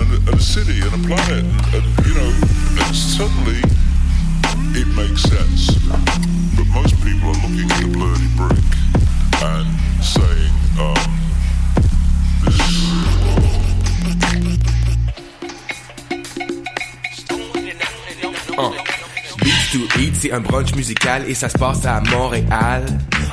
and a, and a city and a planet, and, and you know, and suddenly it makes sense. But most people are looking at the blurry brick and saying, um, this Uh. Beats to Eat, c'est un brunch musical et ça se passe à Montréal.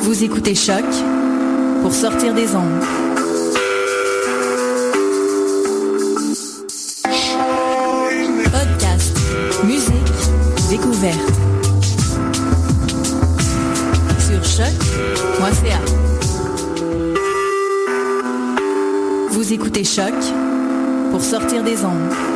Vous écoutez Choc pour sortir des ondes. Podcast, musique, découverte. Sur choc.ca. Vous écoutez Choc pour sortir des ondes.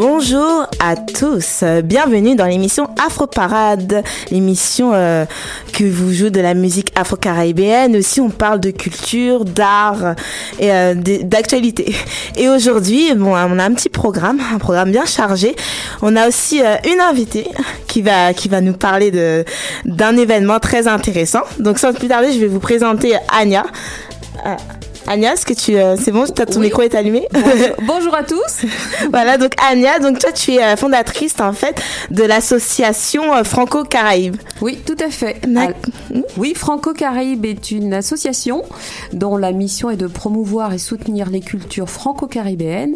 Bonjour à tous, bienvenue dans l'émission Afro Parade, l'émission euh, que vous jouez de la musique afro-caribéenne. Aussi, on parle de culture, d'art et euh, d'actualité. Et aujourd'hui, bon, on a un petit programme, un programme bien chargé. On a aussi euh, une invitée qui va nous parler d'un événement très intéressant. Donc, sans plus tarder, je vais vous présenter Anya. Anya, est-ce que tu, euh, c'est bon, ton Oui. micro est allumé Bonjour, bonjour à tous. Voilà, donc Anya, donc toi tu es euh, fondatrice en fait de l'association euh, Franco-Caraïbe. Oui, tout à fait. Oui, Franco-Caraïbe est une association dont la mission est de promouvoir et soutenir les cultures franco-caribéennes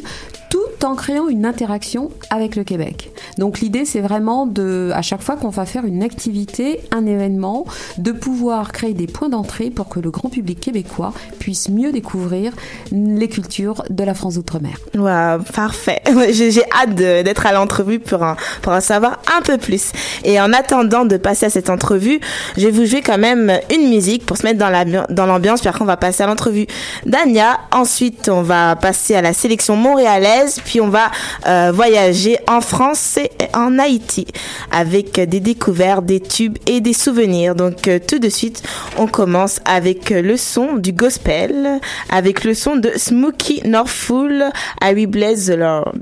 en créant une interaction avec le Québec. Donc l'idée c'est vraiment de, à chaque fois qu'on va faire une activité, un événement, de pouvoir créer des points d'entrée pour que le grand public québécois puisse mieux découvrir les cultures de la France d'outre-mer. Waouh, parfait. J'ai hâte d'être à l'entrevue pour en, pour en savoir un peu plus. Et en attendant de passer à cette entrevue, je vais vous jouer quand même une musique pour se mettre dans l'ambi- dans l'ambiance, puis après on va passer à l'entrevue d'Anya. Ensuite, on va passer à la sélection montréalaise, on va euh, voyager en France et en Haïti avec des découvertes, des tubes et des souvenirs. Donc euh, tout de suite, on commence avec le son du gospel, avec le son de Smokey Northfull, I Will Bless the Lord.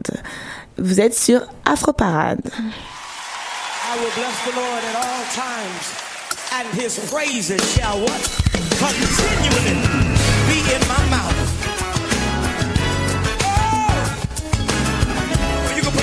Vous êtes sur Afro Parade. I will bless the Lord at all times, and his praises shall what? Continually be in my mouth.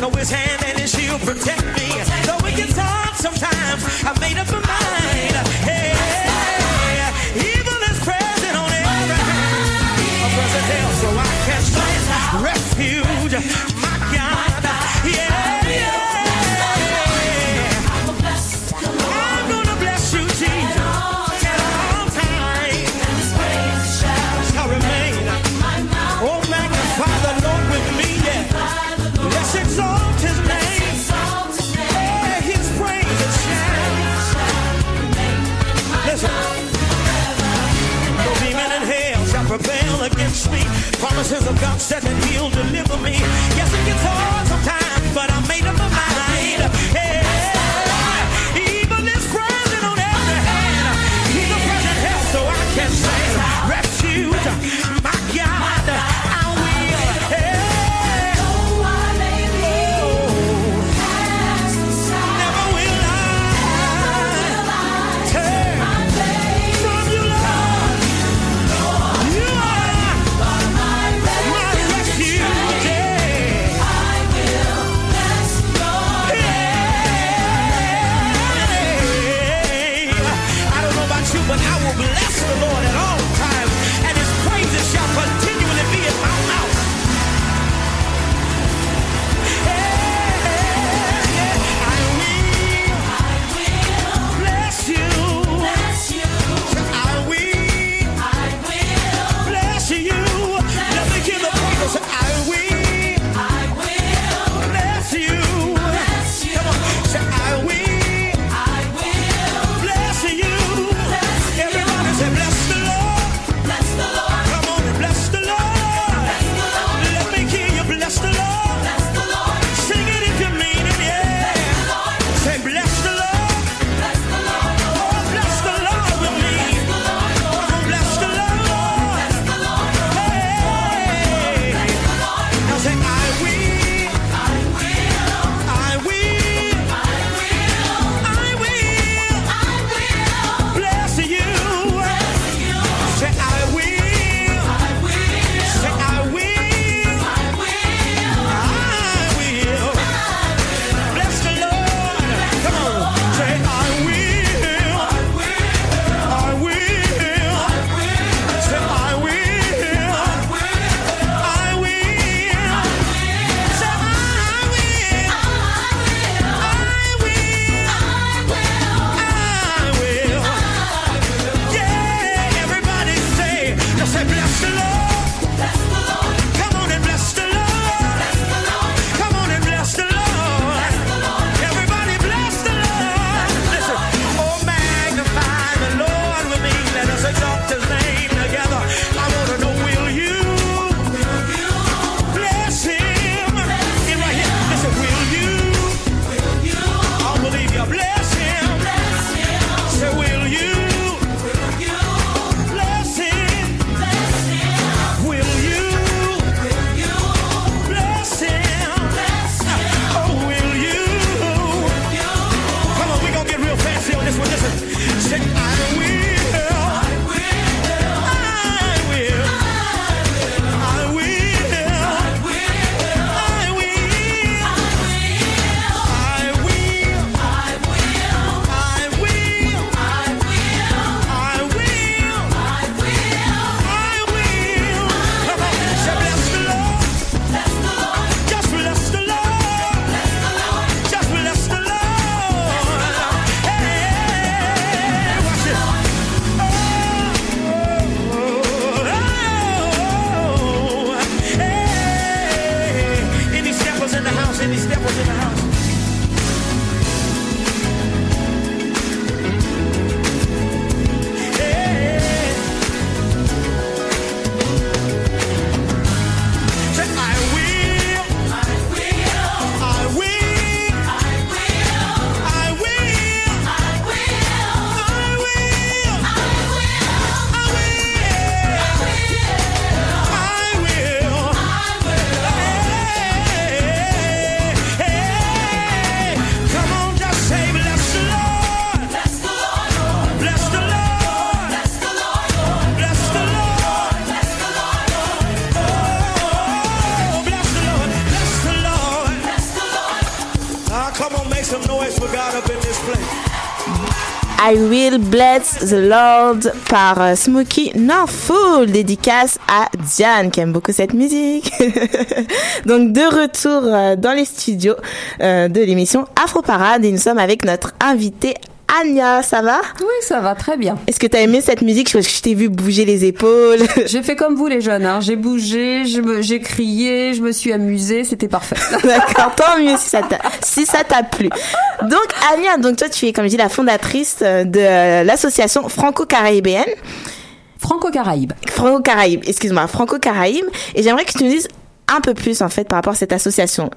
know his hand and his shield protect me. Protect Though it gets hard sometimes, I made up my mind. Seven I Will Bless the Lord par euh, Smokey Norfolk, dédicace à Diane qui aime beaucoup cette musique. Donc de retour euh, dans les studios euh, de l'émission Afro Parade et nous sommes avec notre invité Anya, ça va? Oui, ça va très bien. Est-ce que tu as aimé cette musique? Je t'ai vu bouger les épaules. J'ai fait comme vous les jeunes, hein. j'ai bougé, j'ai crié, je me suis amusée, c'était parfait. D'accord, tant mieux si ça t'a si ça t'a plu. Donc Anya, donc toi tu es comme je dis la fondatrice euh, de euh, l'association franco-caribéenne. Franco-Caraïbe. Franco-Caraïbe, excuse-moi, Franco-Caraïbe. Et j'aimerais que tu nous dises un peu plus en fait par rapport à cette association.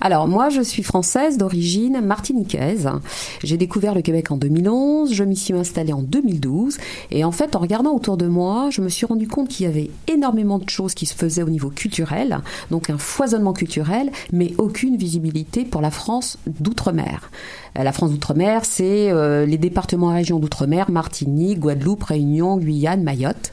Alors moi je suis française d'origine martiniquaise. J'ai découvert le Québec en 2011, je m'y suis installée en 2012 et en fait en regardant autour de moi, je me suis rendu compte qu'il y avait énormément de choses qui se faisaient au niveau culturel, donc un foisonnement culturel, mais aucune visibilité pour la France d'outre-mer. Euh, La France d'outre-mer, c'est euh, les départements et régions d'outre-mer, Martinique, Guadeloupe, Réunion, Guyane, Mayotte.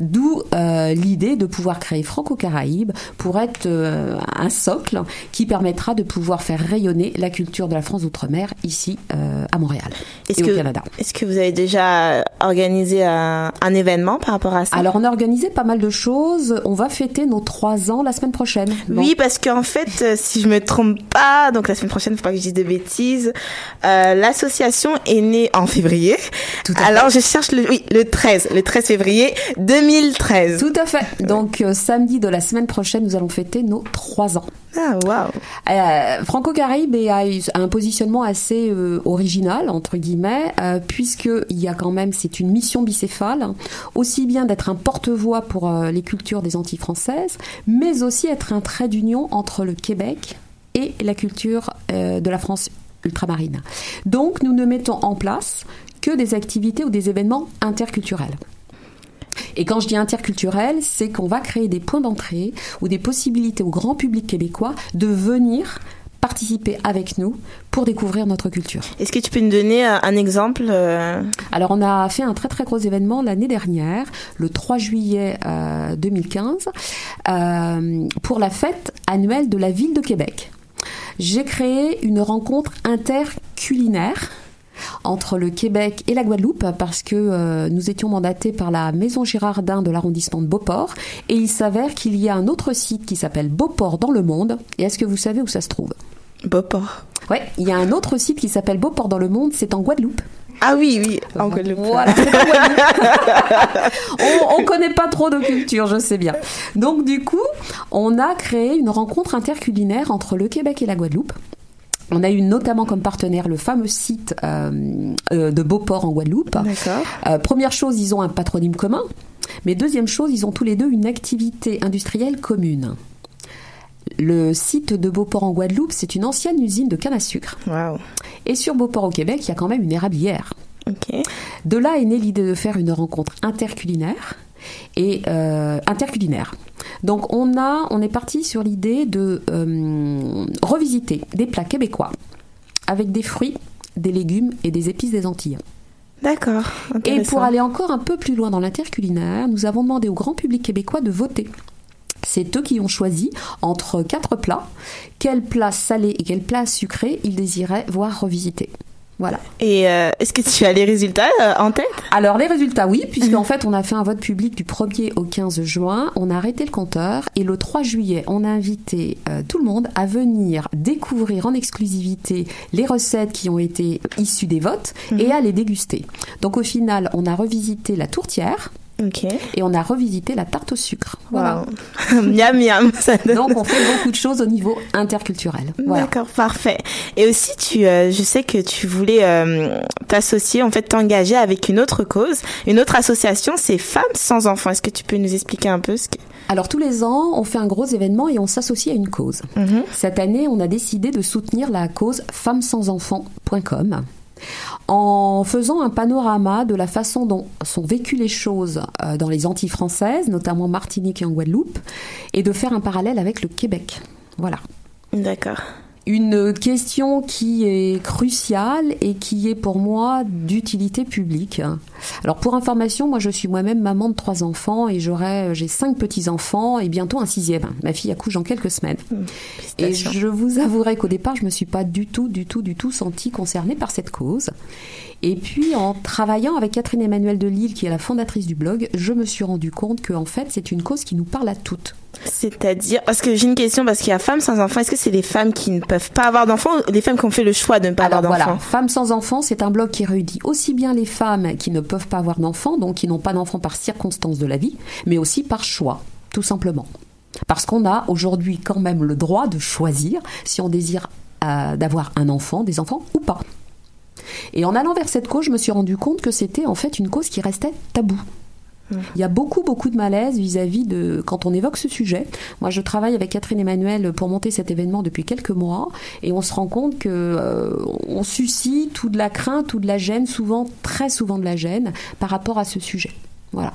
D'où euh, l'idée de pouvoir créer Franco-Caraïbe pour être un socle qui permettra de pouvoir faire rayonner la culture de la France d'outre-mer ici euh, à Montréal et que au Canada. est-ce que vous avez déjà organisé un, un événement par rapport à ça? Alors on a organisé pas mal de choses. On va fêter nos trois ans la semaine prochaine. Oui, parce qu'en fait, euh, si je me trompe pas, donc la semaine prochaine, faut pas que je dise de bêtises, euh, l'association est née en février. Alors je cherche le, oui, le 13, le 13 février 2013. Tout à fait. Donc euh, samedi de la semaine prochaine, nous allons fêter nos trois ans. Ah waouh. Euh, Franco-Caraïbe a un positionnement assez euh, original entre guillemets, euh, puisque il y a quand même c'est une mission bicéphale, aussi bien d'être un porte-voix pour euh, les cultures des Antilles françaises, mais aussi être un trait d'union entre le Québec et la culture euh, de la France ultramarine. Donc nous ne mettons en place que des activités ou des événements interculturels. Et quand je dis interculturel, c'est qu'on va créer des points d'entrée ou des possibilités au grand public québécois de venir participer avec nous pour découvrir notre culture. Est-ce que tu peux nous donner euh, un exemple euh, Alors on a fait un très très gros événement l'année dernière, le 3 juillet euh, 2015, euh, pour la fête annuelle de la ville de Québec. J'ai créé une rencontre interculinaire entre le Québec et la Guadeloupe parce que euh, nous étions mandatés par la Maison Girardin de l'arrondissement de Beauport et il s'avère qu'il y a un autre site qui s'appelle Beauport dans le monde et est-ce que vous savez où ça se trouve? Beauport. Ouais, il y a un autre site qui s'appelle Beauport dans le monde, c'est en Guadeloupe. Ah oui, oui, en Guadeloupe. Voilà, on, on connaît pas trop de culture, je sais bien. Donc du coup, on a créé une rencontre interculinaire entre le Québec et la Guadeloupe. On a eu notamment comme partenaire le fameux site euh, euh, de Beauport en Guadeloupe. D'accord. Euh, première chose, ils ont un patronyme commun. Mais deuxième chose, ils ont tous les deux une activité industrielle commune. Le site de Beauport en Guadeloupe, c'est une ancienne usine de canne à sucre. Wow. Et sur Beauport au Québec, il y a quand même une érablière. Ok. De là est née l'idée de faire une rencontre interculinaire et euh, interculinaire. Donc on a, on est parti sur l'idée de euh, revisiter des plats québécois avec des fruits, des légumes et des épices des Antilles. D'accord. Et pour aller encore un peu plus loin dans l'interculinaire, nous avons demandé au grand public québécois de voter. C'est eux qui ont choisi entre quatre plats quel plat salé et quel plat sucré ils désiraient voir revisiter. Voilà. Et euh, est-ce que tu as les résultats euh, en tête? Alors les résultats oui, puisqu'en fait on a fait un vote public du 1er au 15 juin, on a arrêté le compteur et le 3 juillet on a invité euh, tout le monde à venir découvrir en exclusivité les recettes qui ont été issues des votes et à les déguster. Donc au final on a revisité la tourtière. Et on a revisité la tarte au sucre. Voilà. Wow. miam miam. Ça donne- Donc on fait beaucoup de choses au niveau interculturel. Voilà. D'accord, parfait. Et aussi, tu, euh, je sais que tu voulais euh, t'associer, en fait, t'engager avec une autre cause, une autre association, c'est Femmes sans enfants. Est-ce que tu peux nous expliquer un peu ce que... Alors tous les ans, on fait un gros événement et on s'associe à une cause. Cette année, on a décidé de soutenir la cause femmesansenfants.com en faisant un panorama de la façon dont sont vécues les choses euh, dans les Antilles françaises, notamment Martinique et en Guadeloupe, et de faire un parallèle avec le Québec. Voilà. D'accord. Une question qui est cruciale et qui est pour moi d'utilité publique. Alors pour information, moi je suis moi-même maman de trois enfants et j'aurai j'ai cinq petits enfants et bientôt un sixième. Ma fille accouche dans quelques semaines. Et je vous avouerai qu'au départ, je me suis pas du tout, du tout, du tout sentie concernée par cette cause. Et puis, en travaillant avec Catherine Emmanuel de Lille, qui est la fondatrice du blog, je me suis rendu compte que, en fait, c'est une cause qui nous parle à toutes. C'est-à-dire, parce que j'ai une question, parce qu'il y a femmes sans enfants, est-ce que c'est les femmes qui ne peuvent pas avoir d'enfants ou les femmes qui ont fait le choix de ne pas Alors avoir d'enfants voilà, Femmes sans enfants, c'est un blog qui réunit aussi bien les femmes qui ne peuvent pas avoir d'enfants, donc qui n'ont pas d'enfants par circonstance de la vie, mais aussi par choix, tout simplement. Parce qu'on a aujourd'hui quand même le droit de choisir si on désire euh, d'avoir un enfant, des enfants ou pas. Et en allant vers cette cause, je me suis rendu compte que c'était en fait une cause qui restait Il y a beaucoup, beaucoup de malaise vis-à-vis de quand on évoque ce sujet. Moi, je travaille avec Catherine Emmanuel pour monter cet événement depuis quelques mois, et on se rend compte que euh, on suscite ou de la crainte ou de la gêne, souvent, très souvent de la gêne, par rapport à ce sujet. Voilà.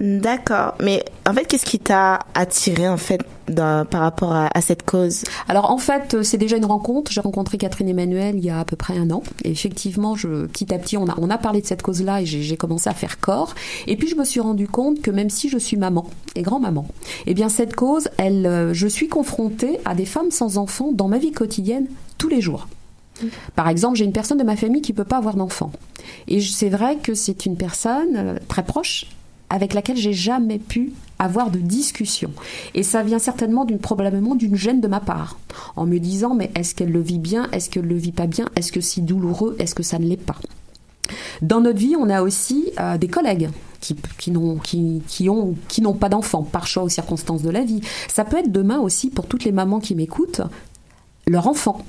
D'accord. Mais en fait, qu'est-ce qui t'a attiré en fait dans- par rapport à, à cette cause? Alors en fait, euh, c'est déjà une rencontre. J'ai rencontré Catherine Emmanuel il y a à peu près un an. Et effectivement, je, petit à petit, on a, on a parlé de cette cause-là et j'ai commencé à faire corps. Et puis je me suis rendu compte que même si je suis maman et grand-maman, eh bien cette cause, elle, euh, je suis confrontée à des femmes sans enfants dans ma vie quotidienne tous les jours. Par exemple, j'ai une personne de ma famille qui peut pas avoir d'enfant. Et c'est vrai que c'est une personne euh, très proche avec laquelle j'ai jamais pu avoir de discussion. Et ça vient certainement d'une probablement d'une gêne de ma part, en me disant mais est-ce qu'elle le vit bien, est-ce qu'elle le vit pas bien, est-ce que c'est douloureux, est-ce que ça ne l'est pas? Dans notre vie, on a aussi euh, des collègues qui n'ont pas d'enfants par choix ou circonstances de la vie. Ça peut être demain aussi pour toutes les mamans qui m'écoutent, leur enfant.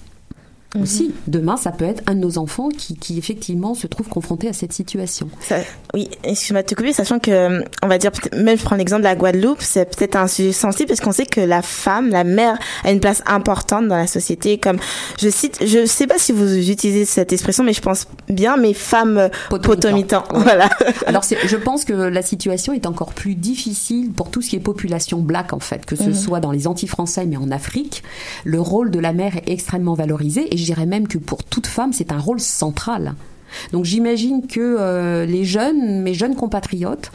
Aussi, demain, ça peut être un de nos enfants qui, qui effectivement se trouve confronté à cette situation. Ça- oui, excuse-moi de te couper, sachant que, on va dire, même je prends l'exemple de la Guadeloupe, c'est peut-être un sujet sensible parce qu'on sait que la femme, la mère, a une place importante dans la société. Comme, je cite, je sais pas si vous utilisez cette expression, mais je pense bien, mais femmes potomitans. Ouais. Voilà. Alors, je pense que la situation est encore plus difficile pour tout ce qui est population black, en fait, que ce Mhm. soit dans les anti-français, mais en Afrique. Le rôle de la mère est extrêmement valorisé, et je dirais même que pour toute femme, c'est un rôle central. Donc, j'imagine que euh, les jeunes, mes jeunes compatriotes,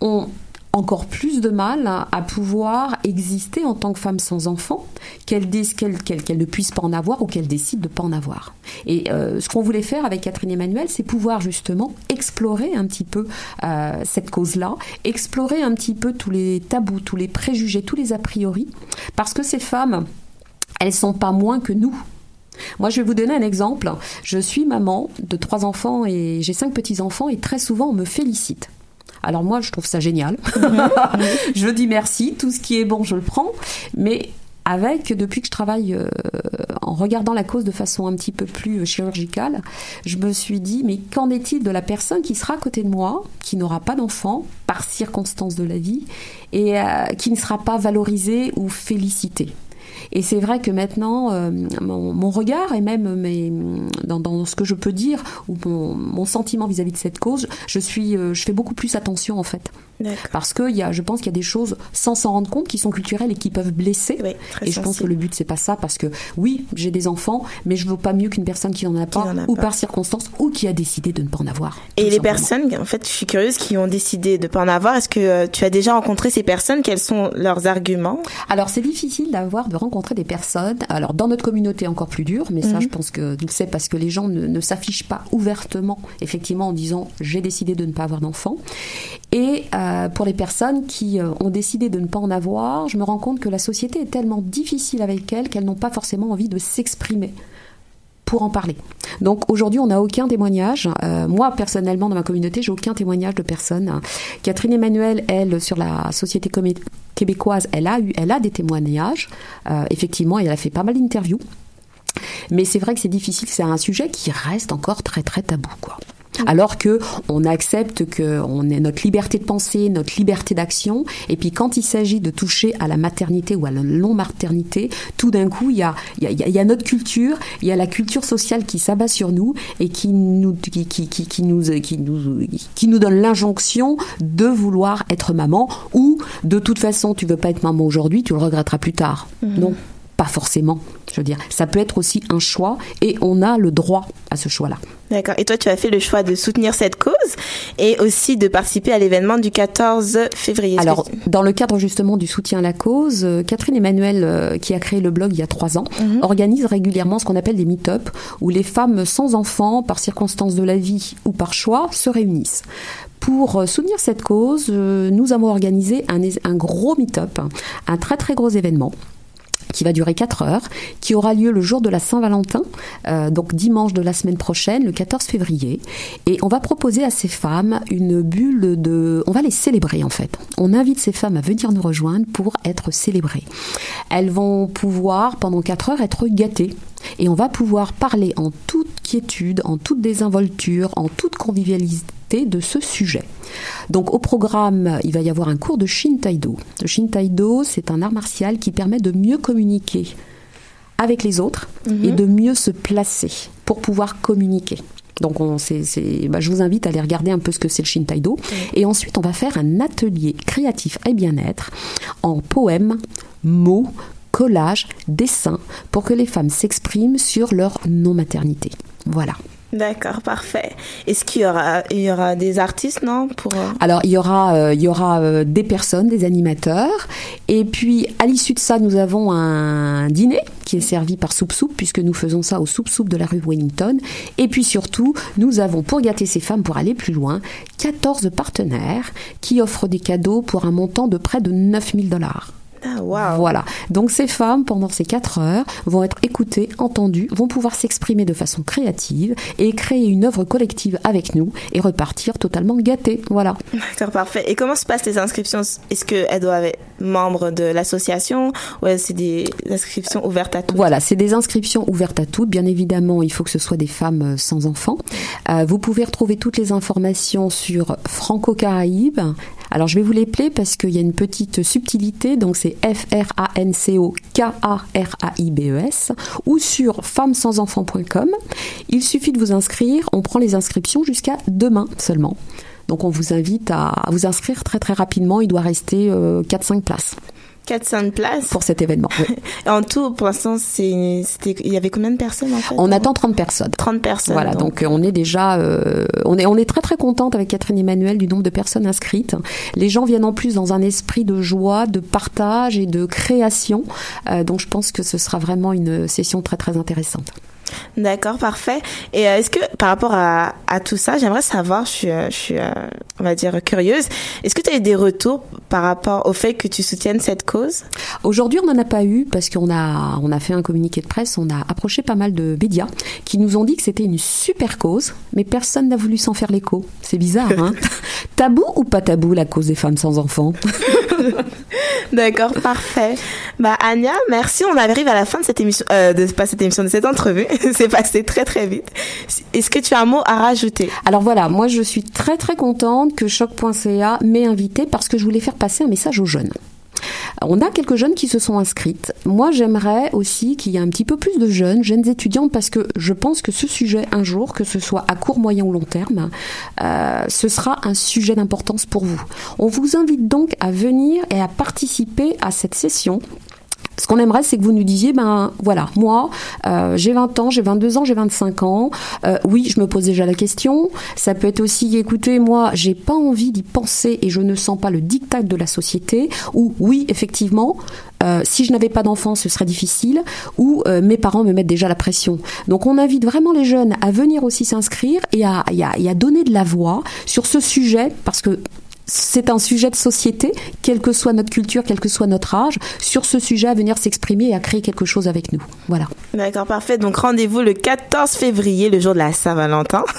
ont encore plus de mal à, pouvoir exister en tant que femme sans enfant, qu'elles ne puissent pas en avoir ou qu'elles décident de pas en avoir. Et euh, ce qu'on voulait faire avec Catherine Emmanuel, c'est pouvoir justement explorer un petit peu euh, cette cause-là, explorer un petit peu tous les tabous, tous les préjugés, tous les a priori, parce que ces femmes, elles sont pas moins que nous. Moi, je vais vous donner un exemple. Je suis maman de trois enfants et j'ai cinq petits-enfants et très souvent, on me félicite. Alors moi, je trouve ça génial. je dis merci, tout ce qui est bon, je le prends. Mais avec, depuis que je travaille euh, en regardant la cause de façon un petit peu plus euh, chirurgicale, je me suis dit, mais qu'en est-il de la personne qui sera à côté de moi, qui n'aura pas d'enfant, par circonstance de la vie, et euh, qui ne sera pas valorisée ou félicitée? Et c'est vrai que maintenant, euh, mon, mon regard et même mes, dans, dans ce que je peux dire ou mon, mon sentiment vis-à-vis de cette cause, je suis, euh, je fais beaucoup plus attention en fait. Parce que y a, je pense qu'il y a des choses sans s'en rendre compte qui sont culturelles et qui peuvent blesser. et je pense que le but c'est pas ça parce que oui, j'ai des enfants, mais je veux pas mieux qu'une personne qui n'en a pas a ou pas. par circonstance ou qui a décidé de ne pas en avoir. Et les simplement. personnes, en fait, je suis curieuse, qui ont décidé de pas en avoir, est-ce que euh, tu as déjà rencontré ces personnes? Quels sont leurs arguments? Alors c'est difficile d'avoir de rencontrer des personnes. Alors dans notre communauté encore plus dur, mais ça Mhm. je pense que c'est parce que les gens ne, ne s'affichent pas ouvertement, effectivement en disant j'ai décidé de ne pas avoir d'enfant. Et euh, pour les personnes qui euh, ont décidé de ne pas en avoir, je me rends compte que la société est tellement difficile avec elles qu'elles n'ont pas forcément envie de s'exprimer pour en parler. Donc aujourd'hui, on n'a aucun témoignage. Euh, moi, personnellement, dans ma communauté, j'ai aucun témoignage de personne. Catherine Emmanuel, elle, sur la société québécoise, elle a eu, elle a des témoignages. Euh, effectivement, elle a fait pas mal d'interviews. Mais c'est vrai que c'est difficile. C'est un sujet qui reste encore très très tabou. Alors que on accepte que on ait notre liberté de penser, notre liberté d'action, et puis quand il s'agit de toucher à la maternité ou à la non-maternité, tout d'un coup il y a, y, a, y a notre culture, il y a la culture sociale qui s'abat sur nous et qui nous qui, qui, qui, qui nous qui nous qui nous donne l'injonction de vouloir être maman ou de toute façon tu veux pas être maman aujourd'hui, tu le regretteras plus tard. Mhm. Non. Pas forcément. Je veux dire, ça peut être aussi un choix et on a le droit à ce choix-là. D'accord. Et toi, tu as fait le choix de soutenir cette cause et aussi de participer à l'événement du 14 février. Alors, dans le cadre justement du soutien à la cause, euh, Catherine Emmanuel, euh, qui a créé le blog il y a trois ans, Mhm. organise régulièrement ce qu'on appelle des meet-up, où les femmes sans enfants, par circonstances de la vie ou par choix, se réunissent. Pour euh, soutenir cette cause, nous avons organisé un, un gros meet-up, un très très gros événement qui va durer 4 heures, qui aura lieu le jour de la Saint-Valentin, euh, donc dimanche de la semaine prochaine, le 14 février. Et on va proposer à ces femmes une bulle de... On va les célébrer en fait. On invite ces femmes à venir nous rejoindre pour être célébrées. Elles vont pouvoir, pendant 4 heures, être gâtées. Et on va pouvoir parler en toute quiétude, en toute désinvolture, en toute convivialité de ce sujet. Donc au programme, il va y avoir un cours de Shin-Taido. Le Shin-Taido, c'est un art martial qui permet de mieux communiquer avec les autres Mhm. et de mieux se placer pour pouvoir communiquer. Donc on, bah, je vous invite à aller regarder un peu ce que c'est le Shin-Taido. Et ensuite, on va faire un atelier créatif et bien-être en poèmes, mots, collages, dessins, pour que les femmes s'expriment sur leur non-maternité. Voilà. D'accord, parfait. Est-ce qu'il y aura, il y aura des artistes, non, pour euh, Alors il y aura, euh, il y aura euh, des personnes, des animateurs, et puis à l'issue de ça, nous avons un dîner qui est servi par Soup Soup, puisque nous faisons ça au Soup Soup de la rue Wellington. Et puis surtout, nous avons, pour gâter ces femmes, pour aller plus loin, 14 partenaires qui offrent des cadeaux pour un montant de près de 9000 dollars. Ah, waouh. Voilà. Donc ces femmes, pendant ces quatre heures, vont être écoutées, entendues, vont pouvoir s'exprimer de façon créative et créer une œuvre collective avec nous et repartir totalement gâtées. Voilà. D'accord, parfait. Et comment se passent les inscriptions? Est-ce qu'elles doivent être membres de l'association ou est-ce que c'est des inscriptions ouvertes à tous Voilà, c'est des inscriptions ouvertes à toutes. Bien évidemment, il faut que ce soit des femmes euh, sans enfants. Euh, vous pouvez retrouver toutes les informations sur Franco Caraïbes. Alors, je vais vous les plaire parce qu'il y a une petite subtilité. Donc, c'est F-R-A-N-C-O-K-A-R-A-I-B-E-S ou sur femmesansenfants.com. Il suffit de vous inscrire. On prend les inscriptions jusqu'à demain seulement. Donc, on vous invite à vous inscrire très très rapidement. Il doit rester euh, 4-5 places 400 places pour cet événement. oui. En tout, pour l'instant, il y avait combien de personnes en fait On attend 30 personnes. 30 personnes. Voilà, donc, euh, on est déjà, euh, on est, on est très très contente avec Catherine Emmanuel du nombre de personnes inscrites. Les gens viennent en plus dans un esprit de joie, de partage et de création. Euh, donc je pense que ce sera vraiment une session très très intéressante. D'accord, parfait. Et euh, est-ce que par rapport à, à tout ça, j'aimerais savoir, je suis, euh, je suis euh, on va dire, curieuse, est-ce que tu as eu des retours par rapport au fait que tu soutiennes cette cause? Aujourd'hui, on n'en a pas eu parce qu'on a, on a fait un communiqué de presse, on a approché pas mal de médias qui nous ont dit que c'était une super cause, mais personne n'a voulu s'en faire l'écho. C'est bizarre, hein? Tabou ou pas tabou la cause des femmes sans enfants? D'accord, parfait. Bah Anya, merci. On arrive à la fin de cette émission, euh, de cette émission, de cette entrevue. C'est passé très très vite. Est-ce que tu as un mot à rajouter? Alors voilà, moi je suis très très contente que choc.ca m'ait invité parce que je voulais faire passer un message aux jeunes. On a quelques jeunes qui se sont inscrites. Moi, j'aimerais aussi qu'il y ait un petit peu plus de jeunes, jeunes étudiantes, parce que je pense que ce sujet, un jour, que ce soit à court, moyen ou long terme, euh, ce sera un sujet d'importance pour vous. On vous invite donc à venir et à participer à cette session ce qu'on aimerait, c'est que vous nous disiez, ben voilà, moi, euh, j'ai 20 ans, j'ai 22 ans, j'ai 25 ans. Euh, oui, je me pose déjà la question. Ça peut être aussi, écoutez, moi, j'ai pas envie d'y penser et je ne sens pas le diktat de la société. Ou oui, effectivement, euh, si je n'avais pas d'enfant, ce serait difficile. Ou mes parents me mettent déjà la pression. Donc, on invite vraiment les jeunes à venir aussi s'inscrire et à donner de la voix sur ce sujet, parce que c'est un sujet de société, quelle que soit notre culture, quel que soit notre âge, sur ce sujet à venir s'exprimer et à créer quelque chose avec nous. Voilà. D'accord, parfait. Donc rendez-vous le 14 février, le jour de la Saint-Valentin.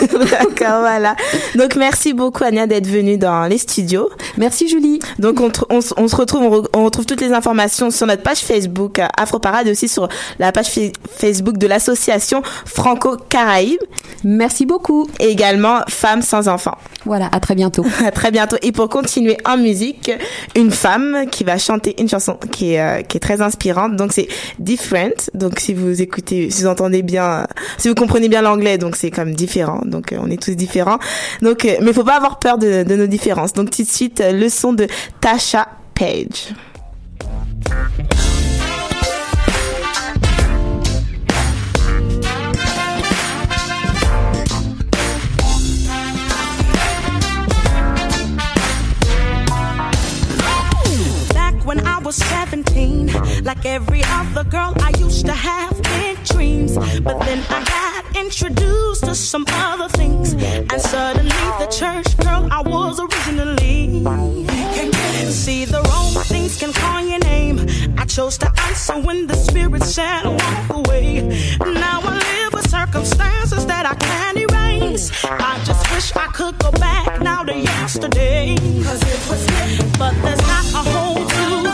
D'accord, voilà. Donc merci beaucoup Anya d'être venue dans les studios. Merci Julie. Donc on, se retrouve, on, re- on retrouve toutes les informations sur notre page Facebook euh, Afro Parade et aussi sur la page fa- Facebook de l'association Franco-Caraïbes. Merci beaucoup. Et également Femmes sans enfants. Voilà, à très bientôt. Très bientôt. Et pour continuer en musique, une femme qui va chanter une chanson qui est, euh, qui est très inspirante. Donc c'est Different. Donc si vous écoutez, si vous entendez bien, si vous comprenez bien l'anglais, donc c'est comme différent. Donc euh, on est tous différents. Donc, euh, mais faut pas avoir peur de, de nos différences. Donc tout de suite, euh, le son de Tasha Page. was 17. Like every other girl, I used to have big dreams. But then I got introduced to some other things. And suddenly, the church girl I was originally. See, the wrong things can call your name. I chose to answer when the spirit said, walk away. Now I live with circumstances that I can't erase. I just wish I could go back now to yesterday. Cause it was, but there's not a whole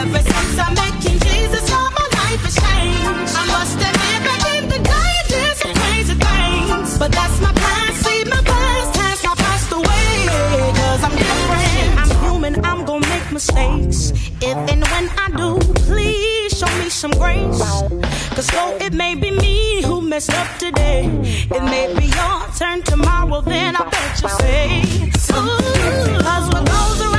Ever since I met King Jesus, all my life has changed. I must admit, back in the day, I did some crazy things. But that's my past. See, my past has now passed away. Cause I'm different. I'm human, I'm gonna make mistakes. If and when I do, please show me some grace. Cause though it may be me who messed up today, it may be your turn tomorrow, then I bet you say, Ooh, cause what goes around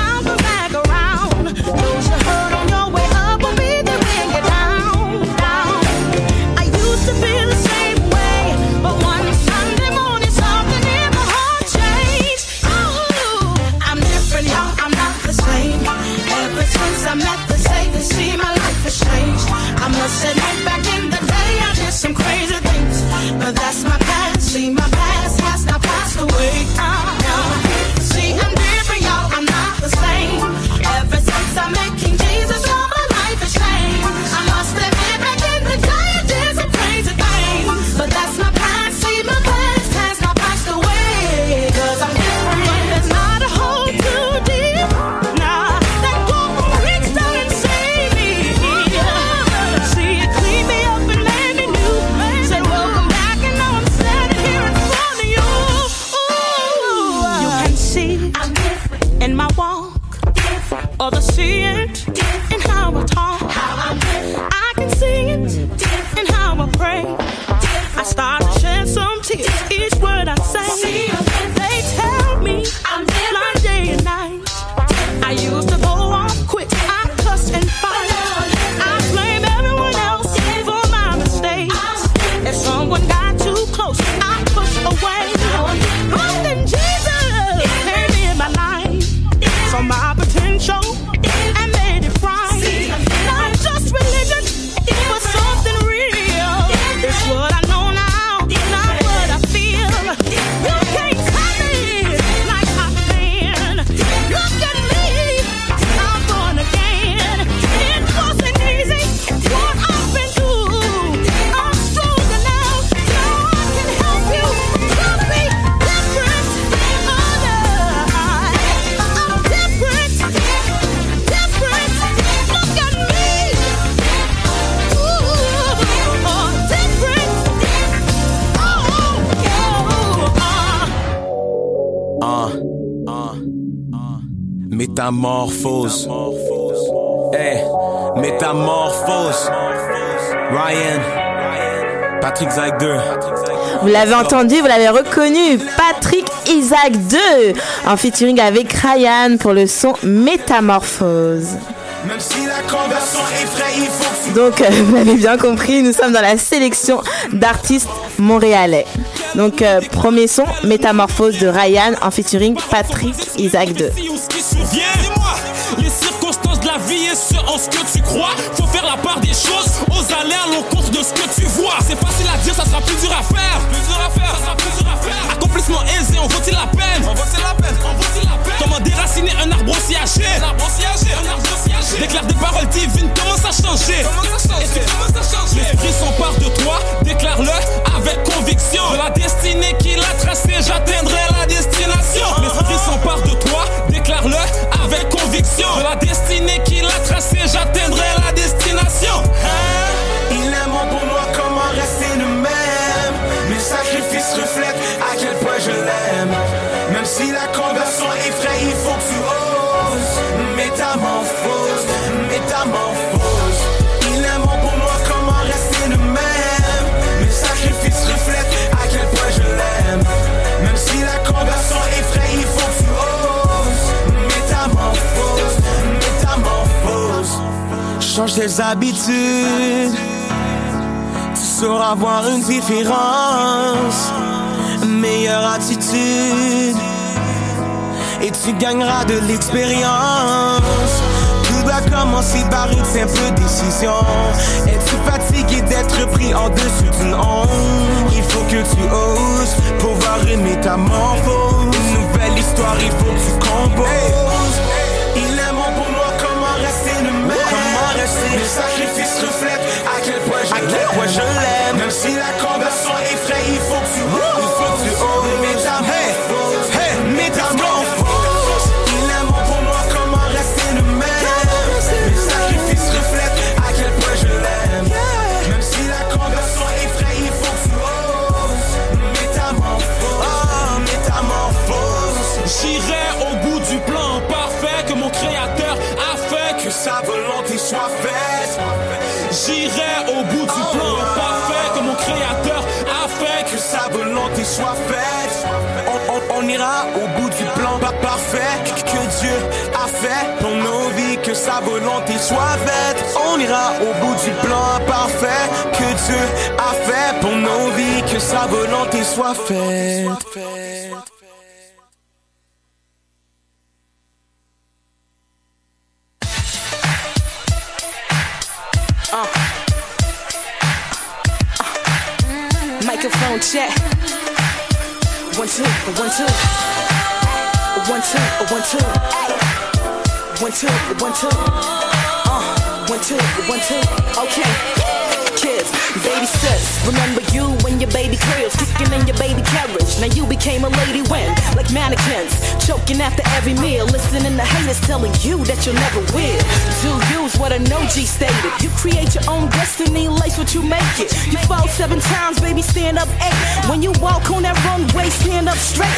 my Métamorphose. Hey, métamorphose. Ryan. Patrick Zach 2. Vous l'avez entendu, vous l'avez reconnu, Patrick Isaac 2 en featuring avec Ryan pour le son Métamorphose. Même si la conversion effraie, il faut que Donc, euh, vous l'avez bien compris, nous sommes dans la sélection d'artistes montréalais. Donc, euh, premier son, Métamorphose de Ryan en featuring Patrick Isaac 2. Ce que tu crois. Faut faire la part des choses aux allers à l'encontre de ce que tu vois. C'est facile à dire, ça sera plus dur à faire. Plus dur à faire, ça sera plus dur à faire. Accomplissement aisé, on vaut-il la peine? Vaut-il la peine? On vaut-il la peine? Comment déraciner un arbre aussi âgé Un arbre aussi âgé, un arbre. Déclare des paroles divines, commence à changer. Commence à changer. L'esprit s'empare de toi, déclare-le avec conviction. De la destinée qu'il a tracée, j'atteindrai la destination. L'esprit s'empare de toi, déclare-le avec conviction. De la destinée qu'il j'atteindrai la destination. Il est bon pour moi, comment rester le même? Mes sacrifices reflètent à quel point je l'aime. Même si la conversion changes tes habitudes, tu sauras voir une différence. Meilleure attitude, et tu gagneras de l'expérience. Tout doit commencer par une simple décision. Es-tu fatigué d'être pris en dessous d'une onde? Il faut que tu oses pour voir une métamorphose. Une nouvelle histoire, il faut que tu composes. Reflètent à quel point je l'aime. je l'aime. Même si la conversion effraie, il faut que tu oses. Il faut que tu. Métamorphose. Hey, soit faite. On, ira au bout du plan pa- parfait que Dieu a fait pour nos vies. Que sa volonté soit faite. On ira au bout du plan parfait que Dieu a fait pour nos vies. Que sa volonté soit faite. Microphone check. One two, one two, one two, one two, one two, one two. Uh, one two, one two. Okay. Baby sis, remember you when your baby cribs kicking in your baby carriage. Now you became a lady when, like mannequins, choking after every meal, listening to haters telling you that you'll never win. Do use what an OG stated. You create your own destiny, lace what you make it. You fall seven times, baby, stand up eight. When you walk on that runway, stand up straight.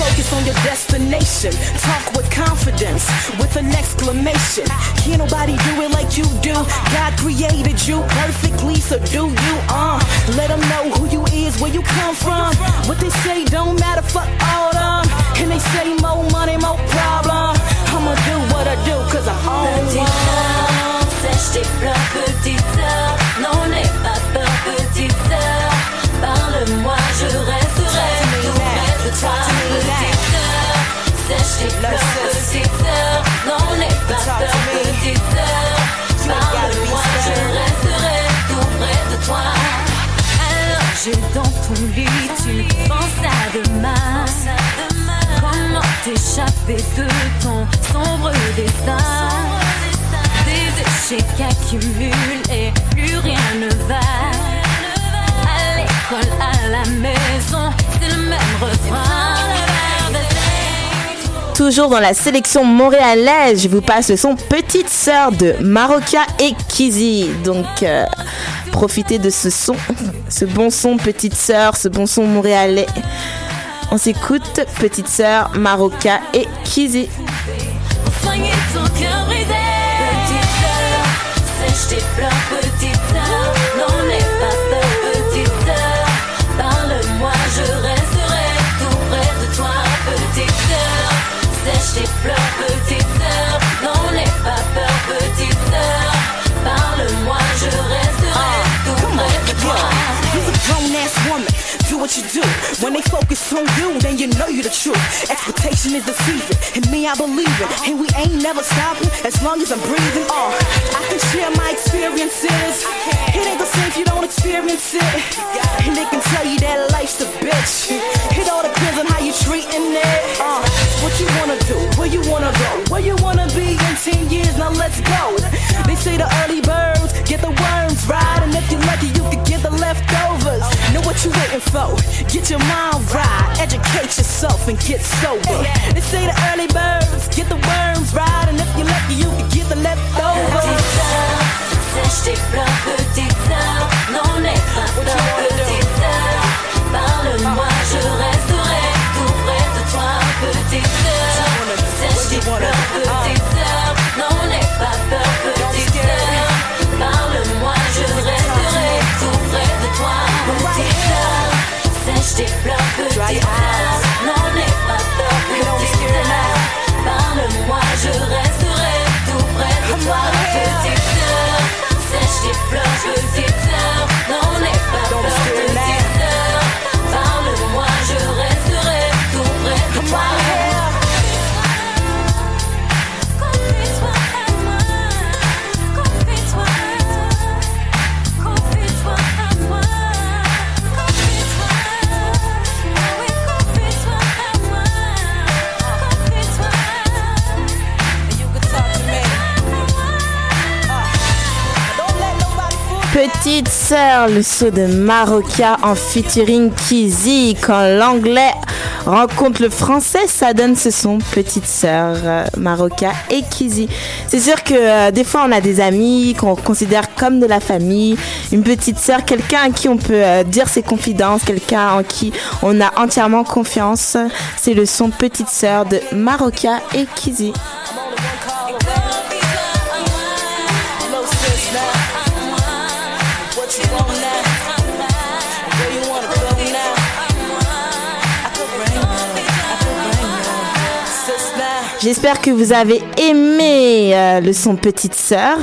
Focus on your destination. Talk with confidence, with an exclamation. Can't nobody do it like you do. God created you perfectly, so do you, uh. Let them know who you is, where you come from. What they say don't matter, fuck all them. And they say more money, more problem. I'ma do what I do, cause I'm on Petite sœur, sèche tes pleurs, petite sœur. Non, n'aie pas peur, petite sœur. Parle-moi, je resterai tout près de toi. Sèche tes pleurs, petite sœur. Non, pas peur, petite sœur. Parle-moi, je resterai tout près de toi. Allongé dans ton lit, tu penses à demain. Comment t'échapper de ton sombre destin? Des échecs accumulent et plus rien ne va. À la maison, c'est le même refrain. Toujours dans la sélection montréalaise, je vous passe son Petite Sœur de Maroca et Kizzy. Donc, euh, profitez de ce son, ce bon son Petite Sœur, ce bon son montréalais. On s'écoute Petite Sœur, Maroca et Kizzy. Petite sœur, sèche petite sœur. Sèche tes pleurs, petite sœur. Non, n'aie pas peur, petite sœur. Parle-moi, je resterai tout près de toi. You're a grown ass woman. Do what you do. When they focus on you, then you know you're the truth. Expectation is deceiving, and me I believe it. And we ain't never stopping as long as I'm breathing. Uh, I can share my experiences. It ain't the same if you don't experience it. And they can tell you that life's a bitch. It all depends on how you treating it. Uh, what you wanna do? Where you wanna go? Where you wanna be in 10 years? Now let's go. They say the early birds get the worms right, and if you're lucky, you could get the leftovers. Know what you waiting for? Get your mind right, educate yourself and get sober. They say the early birds get the worms right, and if you're lucky, you could get the leftovers. Tes pleurs, petite sœur. Non, n'aie pas peur, petite. Parle-moi, je resterai tout près de toi, petite sœur. Sèche tes pleurs, développe tes traces. N'en ai pas peur, petit frère. Parle-moi, je resterai tout près de toi. Petit cœur, sèche tes fleurs, petit Petite sœur, le saut de Maroca en featuring Kizzy. Quand l'anglais rencontre le français, ça donne ce son Petite sœur, euh, Maroca et Kizzy. C'est sûr que euh, des fois on a des amis qu'on considère comme de la famille, une petite sœur, quelqu'un à qui on peut euh, dire ses confidences, quelqu'un en qui on a entièrement confiance. C'est le son Petite sœur de Maroca et Kizzy. J'espère que vous avez aimé euh, le son Petite Sœur.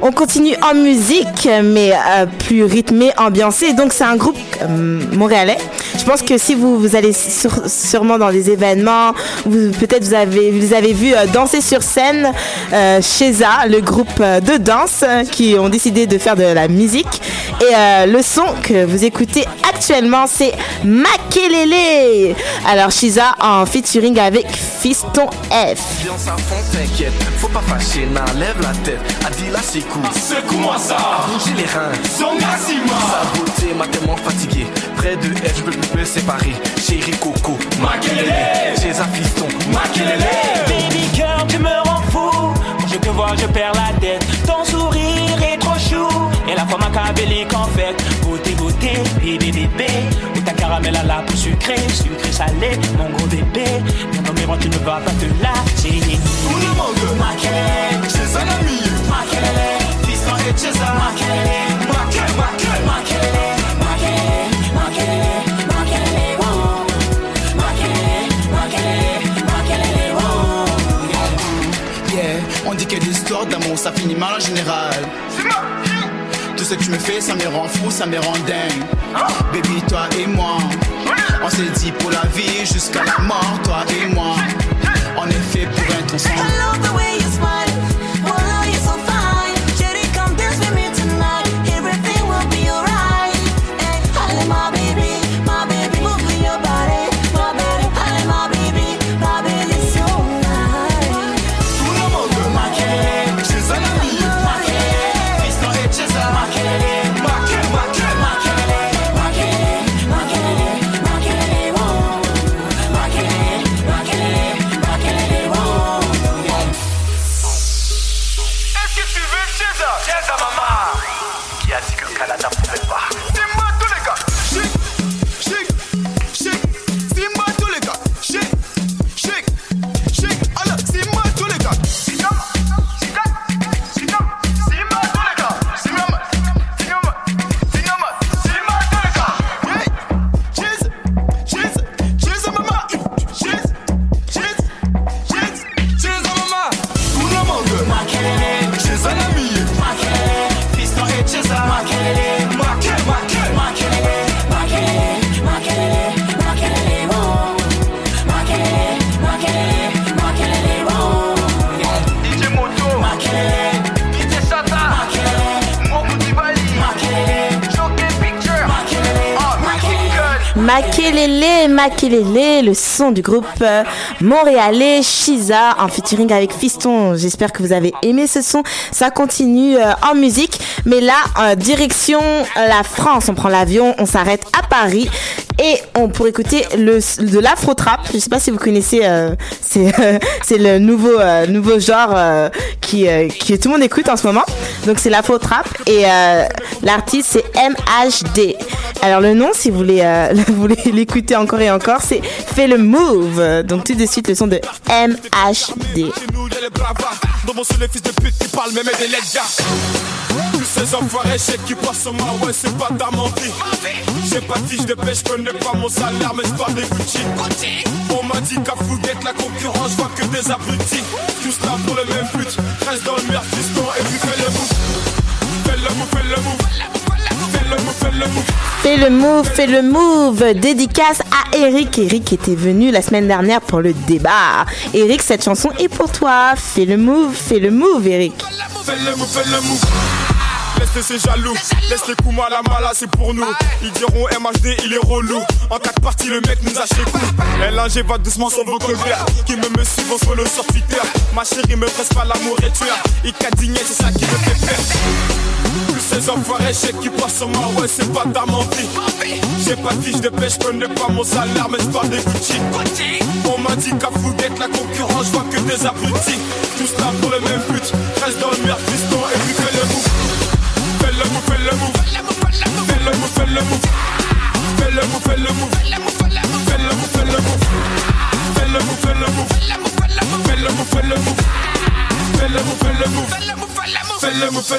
On continue en musique, mais euh, plus rythmé, ambiancé. Donc c'est un groupe euh, montréalais. Je pense que si vous, vous allez sur- sûrement dans des événements, vous- peut-être vous avez, vous les avez vus euh, danser sur scène euh, chez A, le groupe euh, de danse euh, qui ont décidé de faire de la musique. Et euh, le son que vous écoutez actuellement, c'est Makelele. Alors Shiza en featuring avec Fiston F. Ambiance à fond, t'inquiète, faut pas fâcher, n'enlève la tête. Adila, c'est cool. Secoue-moi ça. À bouger les reins. Zongasima. Sa beauté m'a tellement fatigué. Près de elle, je peux plus me séparer. Chérie Coco, Makelele. Chez un fiston, Makelele. Baby cœur, tu me rends fou. Quand je te vois, je perds la tête. Ton sourire est trop chou. Et la fois machiavélique en fait. Beauté, beauté, bébé, bébé. Ou ta caramel à la peau sucrée, sucré, salé. Mon gros bébé. Mais dans mes bras, tu ne vas pas te lâcher. Makelele. Chez un ami. Makelele. Fiston et César. Makelele. Ça finit mal en général. Tout ce que tu me fais, ça me rend fou, ça me rend dingue. Baby, toi et moi, on s'est dit pour la vie jusqu'à la mort, toi et moi. On est fait pour être ensemble. Makelele, Makelele, le son du groupe euh, montréalais Shiza en featuring avec Fiston. J'espère que vous avez aimé ce son. Ça continue euh, en musique, mais là, euh, direction la France. On prend l'avion, on s'arrête à Paris et on pour écouter le de l'afro trap. Je sais pas si vous connaissez, euh, c'est c'est le nouveau euh, nouveau genre euh, qui que tout le monde écoute en ce moment. Donc c'est l'afro trap et l'artiste c'est MHD. Alors le nom, si vous voulez l'écouter encore et encore, c'est Fais le move. Donc tout de suite le son de MHD. Qui qui pas mon salaire, mais je parle des Gucci. On m'a dit qu'à Fouguette, la concurrence, je vois que des abrutis. Tous là pour le même but. Reste dans le fiston et puis fais le move. Fais le move, fais le move. Fais le move, fais le move. Fais le move, fais le move. Dédicace à Eric. Eric était venu la semaine dernière pour le débat. Eric, cette chanson est pour toi. Fais le move, fais le move, Eric. Fais le move, fais le move. Laisse ces jaloux, laisse les coups mal à mal, c'est pour nous. Ils diront MHD, il est relou. En quatre parties, le mec nous a chez LNG va doucement sur vos colères. Qui me me suivent, on se le sur Twitter. Ma chérie me presse pas l'amour et tueur. Il cadigné, c'est ça qui me fait peur. Plus ces enfoirés, sais qui passe sur moi, ouais, c'est pas ta menti. J'ai pas de fiche de pêche, je connais pas mon salaire, mais je parle des Gucci. On m'a dit qu'à Fouguette, la concurrence, je vois que des abrutis. Tous là pour le même but, reste dans le merde, piston, et puis fais le move.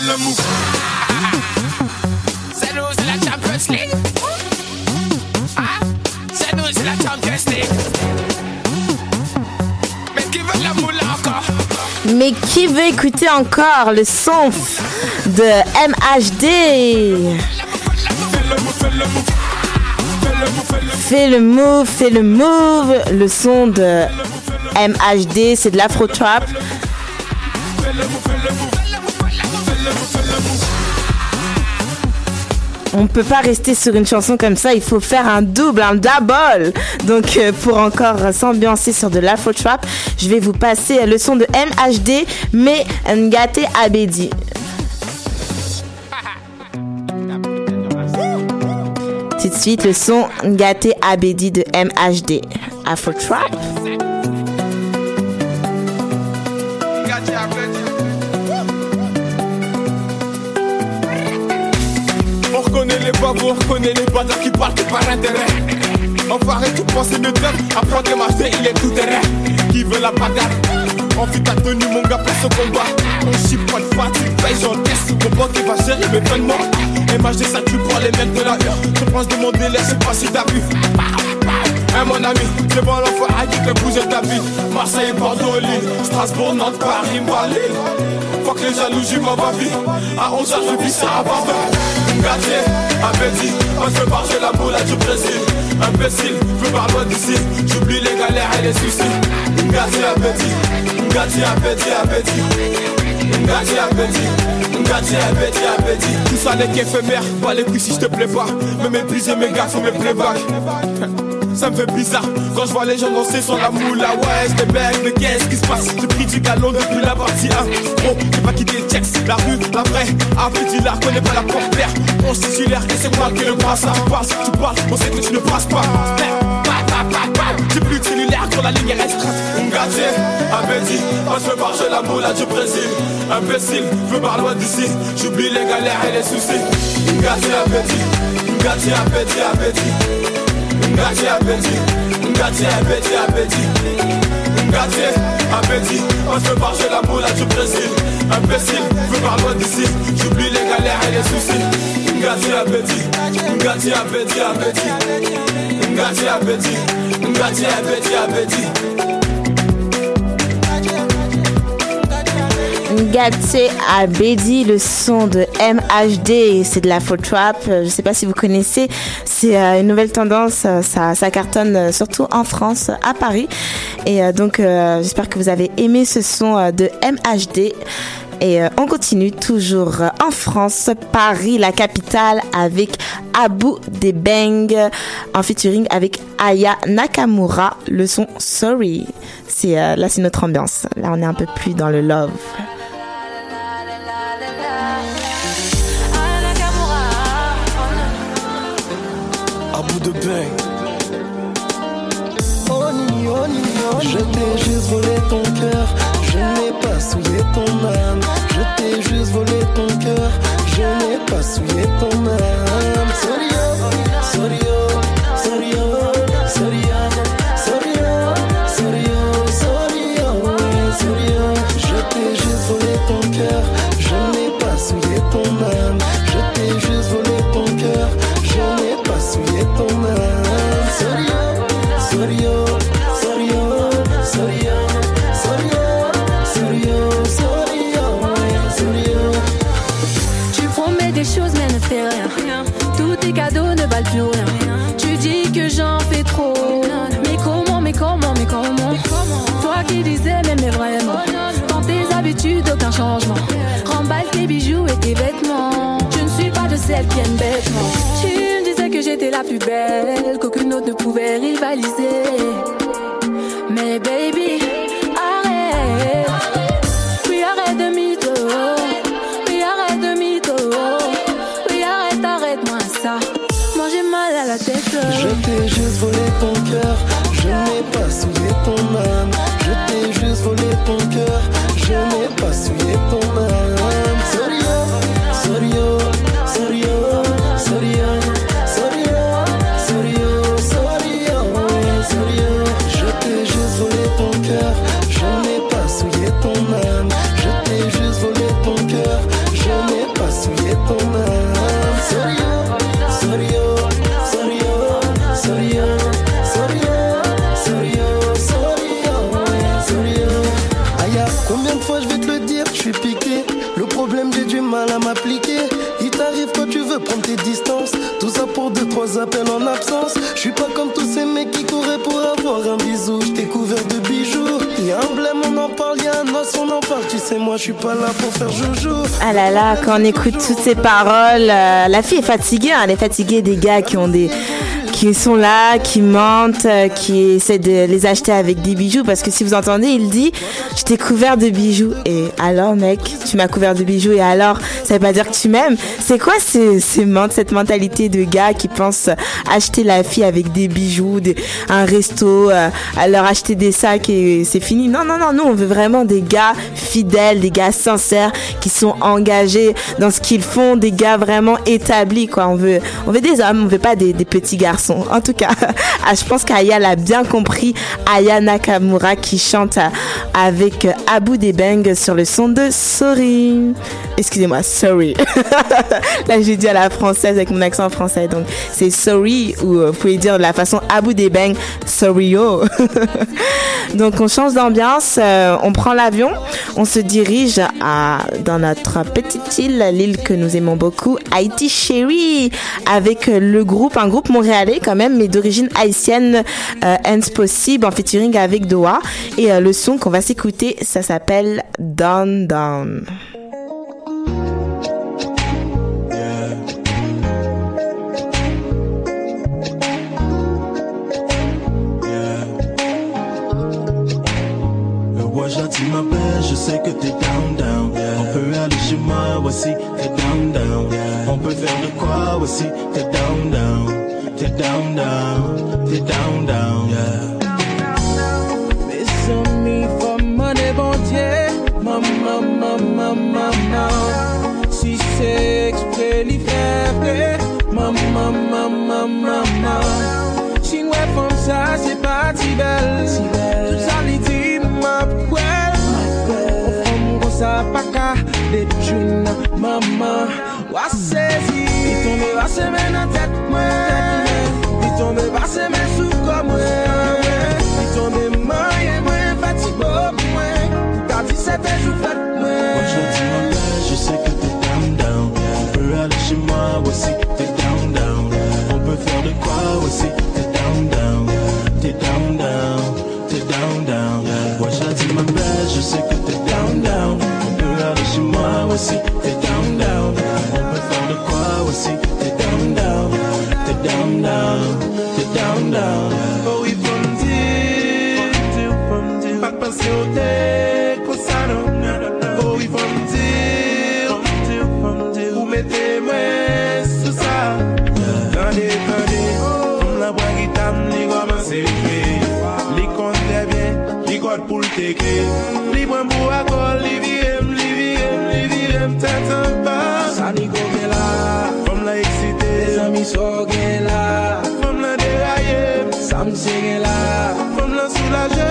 le move, fais le Champions League. Ah, c'est nous, c'est la Champions League. Mais qui veut écouter encore le son de MHD Fais le move, fais le move. Le son de MHD, c'est de l'afro trap. On ne peut pas rester sur une chanson comme ça, il faut faire un double, un double. Donc euh, pour encore s'ambiancer sur de l'afro trap, je vais vous passer le son de MHD, mais Ngate Abedi. Tout de suite, le son Ngate Abedi de MHD. Afro Trap. Babous, on reconnaît les bâtards qui partent par intérêt. Enfoiré, tu penses une dame, apprends que ma fée, il est tout terrain. Qui veut la bagarre? On vit ta tenue, mon gars, place au combat. On chie pas de fatigue, paye, j'encaisse. Mon pote qui va gérer mes peines morts. MHD, ça tue pour les mecs de la rue. Je pense de mon délai, je sais pas si t'as vu. Hein, mon ami, c'est bon l'enfant à qui fait bouger ta vie. Marseille, Bordeaux, Lille, Strasbourg, Nantes, Paris, Berlin. Que les jalousies m'en va vie. À 11h, je vis ça à Barbara. Gâtier, appétit, on se barge la boule du Brésil. Imbécile, veux par loin d'ici. J'oublie les galères et les soucis. Gâtier, appétit, gâtier, appétit, appétit. Gâtier, appétit, gâtier, appétit, appétit. Tout ça n'est qu'éphémère, pas les couilles si je te plais pas. Me mépriser mes gars, faut mes playbacks. Ça me fait bizarre quand je vois les gens danser sur la moula. Ouais, c'était belle, mais qu'est-ce qui se passe? J'ai pris du galon depuis la partie 1. Oh, j'ai pas quitté le checks, la rue, la vraie. Après, la connais pas la porte-pierre. On titulaire et c'est moi qui le brassard passe. Tu parles, on sait que tu ne passes pas. J'ai plus de cellulaire quand la ligne est restreinte. Ngati, appétit, on se barge la moula du Brésil. Imbécile, veux par loin d'ici. J'oublie les galères et les soucis. Ngati, appétit, Ngati, appétit, appétit. Ngati appétit, Ngati appétit, appétit. Ngati appétit, on se marche la moula du Brésil. Imbécile, veux par loin d'ici. J'oublie les galères et les soucis. Ngati appétit, Ngati appétit, appétit. Ngati appétit, Ngati appétit, appétit. Ngate Abedi, le son de MHD, c'est de la faux trap. Euh, Je sais pas si vous connaissez, c'est euh, une nouvelle tendance. euh, Ça, ça cartonne surtout en France, à Paris. Et donc, j'espère que vous avez aimé ce son de MHD. Et on continue toujours en France, Paris, la capitale, avec Abu Debeng en featuring avec Aya Nakamura, le son Sorry. C'est là, c'est notre ambiance. Là, on est un peu plus dans le love. Je t'ai juste volé ton cœur, je n'ai pas souillé ton âme. Je t'ai juste volé ton cœur, je n'ai pas souillé ton âme. Sorry, oh, sorry, sorry, Tu me disais que j'étais la plus belle, qu'aucune autre ne pouvait rivaliser. Mais baby, arrête. Oui, arrête de mytho. Oui, arrête de mytho. Oui, arrête, arrête-moi ça. Moi, j'ai mal à la tête. Je t'ai juste volé ton cœur. Je n'ai pas souillé ton âme. Je t'ai juste volé ton cœur. Suis pas là pour faire joujou. Ah là là, quand on écoute toutes ces paroles, euh, la fille est fatiguée, hein, elle est fatiguée des gars qui ont des qui sont là, qui mentent, euh, qui essaient de les acheter avec des bijoux parce que si vous entendez, il dit je t'ai couvert de bijoux et alors mec, tu m'as couvert de bijoux et alors ça veut pas dire que tu m'aimes. C'est quoi ces, ces ment- cette mentalité de gars qui pensent acheter la fille avec des bijoux, un resto, euh, leur acheter des sacs et c'est fini? Non non non, nous on veut vraiment des gars fidèles, des gars sincères qui sont engagés dans ce qu'ils font, des gars vraiment établis quoi. On veut on veut des hommes, on veut pas des petits garçons. En tout cas, ah, je pense qu'Aya l'a bien compris. Aya Nakamura qui chante euh, avec euh, Abu Debeng sur le son de Sorry. Excusez-moi, Sorry. Là, j'ai dit à la française avec mon accent français. Donc, c'est Sorry ou euh, vous pouvez dire de la façon Abu Debeng, Sorry oh. Donc, on change d'ambiance, on prend l'avion, on se dirige dans notre petite île, l'île que nous aimons beaucoup, Haïti Chérie, avec le groupe, un groupe montréalais quand même, mais d'origine haïtienne, euh, Possible, en featuring avec Doha. Et euh, le son qu'on va s'écouter, ça s'appelle Down Down. Gentil m'appelle, je sais que t'es down down. On peut aller chez moi aussi, t'es down down. On peut faire de quoi aussi, t'es down down. Sit down, down, sit down, down, yeah. Mes ami fòm anè bantye Mam, mam, mam, mam, mam, mam Si se ekspre li fevre Mam, mam, mam, mam, mam, mam Si nwè fòm sa se pa ti bel Tout sa li ti map kwel O fòm kon sa pa ka Detoun, mam, mam Wase zi Ti tombe wase men an tèt mwen komplike Li mwen mou akol, li virem, li virem, li virem Tèt an pa Sani go gen la. Fom la eksite. Le zami so gen la. Fom la deraye. Sam se gen la. Fom la soulaje.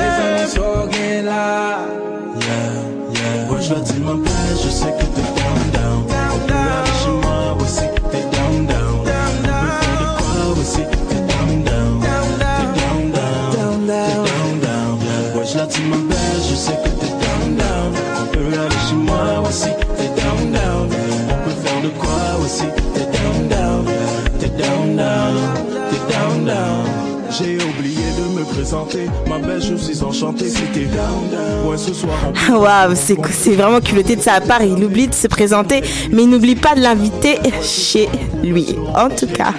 Présenter, ma belle, je suis enchanté, c'était down down. Ouais, ce soir on Waouh, c'est c'est vraiment culotté de sa part. Il oublie de se présenter, mais il n'oublie pas de l'inviter chez lui. En tout cas,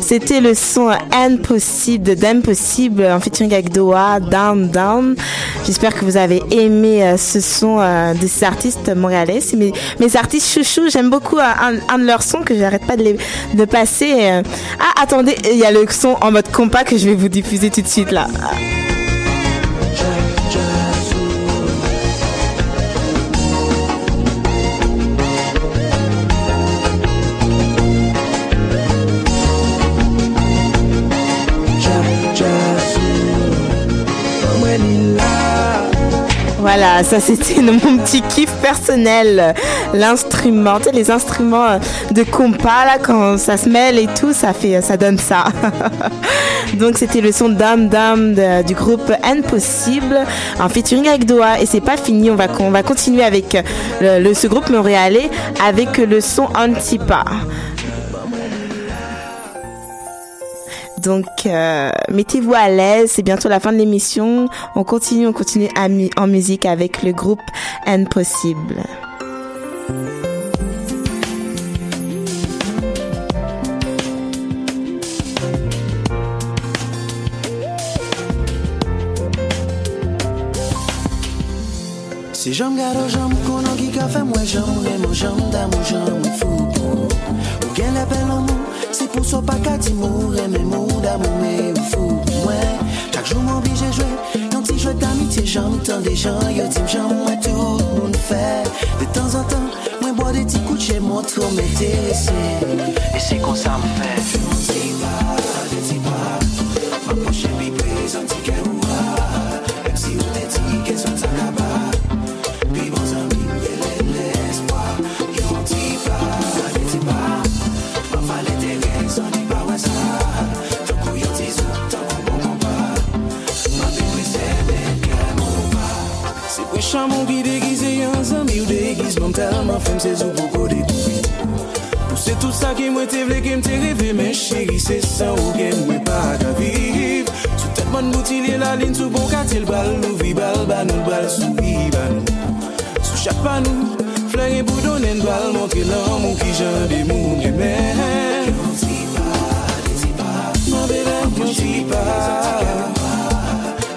c'était le son Impossible d'Impossible en featuring avec Doha, Down Down. J'espère que vous avez aimé euh, ce son euh, de ces artistes montréalais. Mes, artistes chouchous. J'aime beaucoup euh, un, de leurs sons que j'arrête pas de, de passer. Ah, attendez, il y a le son en mode compas que je vais vous diffuser tout de suite là. Voilà, ça c'était mon petit kiff personnel. L'instrument, tu sais, les instruments euh, de compas là, quand ça se mêle et tout, ça fait, ça donne ça. Donc c'était le son Dame Dame du groupe Impossible en featuring avec Doha. Et c'est pas fini, on va, on va continuer avec euh, le- ce groupe montréalais avec le son Antipa. Donc, euh, mettez-vous à l'aise. C'est bientôt la fin de l'émission. On continue, on continue en musique avec le groupe Impossible. Si mwen Se pou so pa kati moure Men moun da moun me ou fou mwen Chak joun moun bije jwe Yon ti jwe d'amitiye jan mi tan de jan Yo tim jan mwen tout moun fè De tan zan tan mwen bo de ti kouche Moun tro mè dese E se kon sa mwen fè Joun ti pa, de ti pa Mwen poche mi prezan ti kè ou Chamon ki degize yon zami ou degize Mwen tala mwen fèm se zou pou kode koubi Pou se tout sa ki mwen te vle ke mte reve Men chéri se sa ou gen mwen pa ka viv Sou tèt mwen moutil ye la lin sou bon katil Bal louvi bal banou bal soubi banou Sou chak panou, flè yon boudonen Bal montre l'an mou ki jan de moun gen men Ma bébé, yon ti pas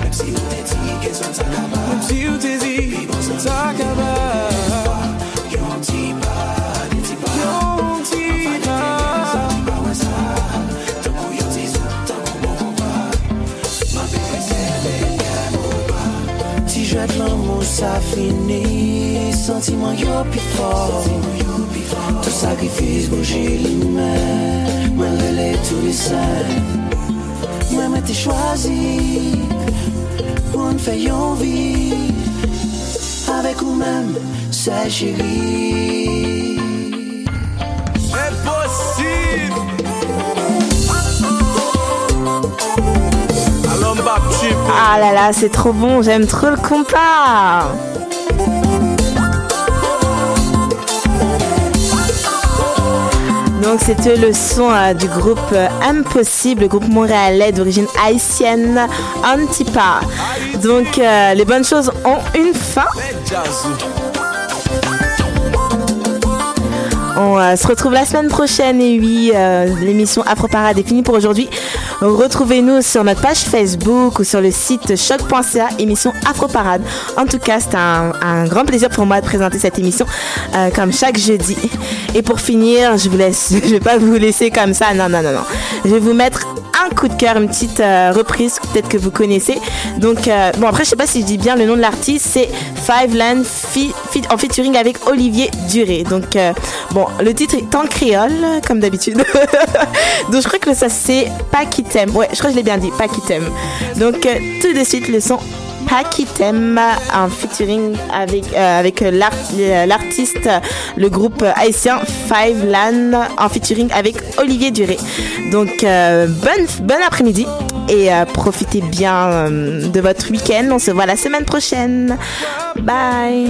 Même si on t'est dit qu'elles sont acabas Même si on t'est dit qu'elles sont acabas Yon ti pas, ne ti pas Yon ti pas Tant qu'on yon ti sou, tant qu'on bon combat Ma bébé, c'est même qu'un Si jette l'amour, ça finit. Sentiment yo pi fort. Tout sacrifice, bouger les mains. Moi, relais tous les saints. T'es choisi. Pour une faire yon vie. Avec ou même, c'est chérie. Impossible. Ah là là, c'est trop bon, j'aime trop le compas. Donc c'était le son euh, du groupe euh, Impossible, le groupe montréalais d'origine haïtienne Antipa. Donc euh, les bonnes choses ont une fin. On se retrouve la semaine prochaine et oui, l'émission Afro Parade est finie pour aujourd'hui. Retrouvez-nous sur notre page Facebook ou sur le site choc.ca, émission Afro Parade. En tout cas, c'est un, un grand plaisir pour moi de présenter cette émission euh, comme chaque jeudi. Et pour finir, je vous laisse, je vais pas vous laisser comme ça. Non, non, non, non. Je vais vous mettre un coup de cœur, une petite euh, reprise peut-être que vous connaissez. Donc, euh, bon, après, je sais pas si je dis bien le nom de l'artiste, c'est Five Land fi- en featuring avec Olivier Duré. Donc, euh, bon, le titre est en créole, comme d'habitude. Donc, je crois que ça, c'est Pas qui t'aime. Ouais, je crois que je l'ai bien dit, Pas qui t'aime. Donc, tout de suite, le son Pas qui t'aime en featuring avec, euh, avec euh, euh, l'artiste, le groupe haïtien Five Land en featuring avec Olivier Duré. Donc, bonne, bon après-midi et profitez bien de votre week-end. On se voit la semaine prochaine. Bye.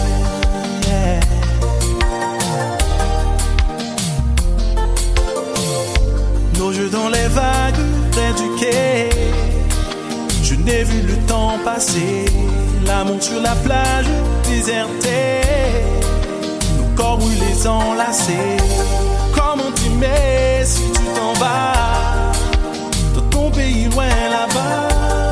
Nos jeux dans les vagues près du quai. Je n'ai vu le temps passer. L'amour sur la plage désertée. Nos corps brûlés enlacés. Comment t'aimer si tu t'en vas dans ton pays loin là-bas?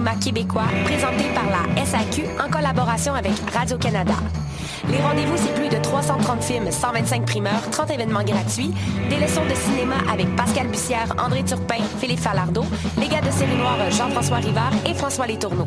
Cinéma québécois présentés par la SAQ en collaboration avec Radio-Canada. Les rendez-vous, c'est plus de 330 films, 125 primeurs, 30 événements gratuits, des leçons de cinéma avec Pascal Bussière, André Turpin, Philippe Falardeau, les gars de série noire Jean-François Rivard et François Letourneau.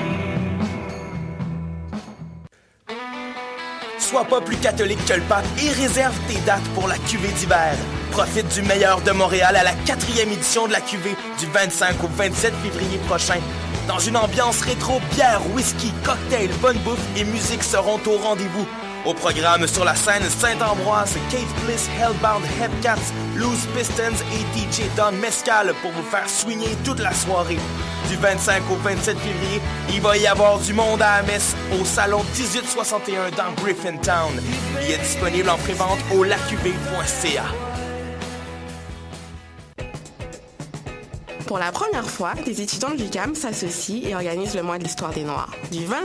Sois pas plus catholique que le pape et réserve tes dates pour la cuvée d'hiver. Profite du meilleur de Montréal à la quatrième édition de la cuvée du 25 au 27 février prochain. Dans une ambiance rétro, bière, whisky, cocktail, bonne bouffe et musique seront au rendez-vous. Au programme sur la scène Saint-Ambroise, Kate Bliss, Hellbound, Headcats, Loose Pistons et DJ Don Mescal pour vous faire swinger toute la soirée. Du 25 au 27 février, il va y avoir du monde à messe au salon 1861 dans Griffintown. Il est disponible en prévente au lacuv.ca. Pour la première fois, des étudiants de l'UQAM s'associent et organisent le mois de l'histoire des Noirs. Du 21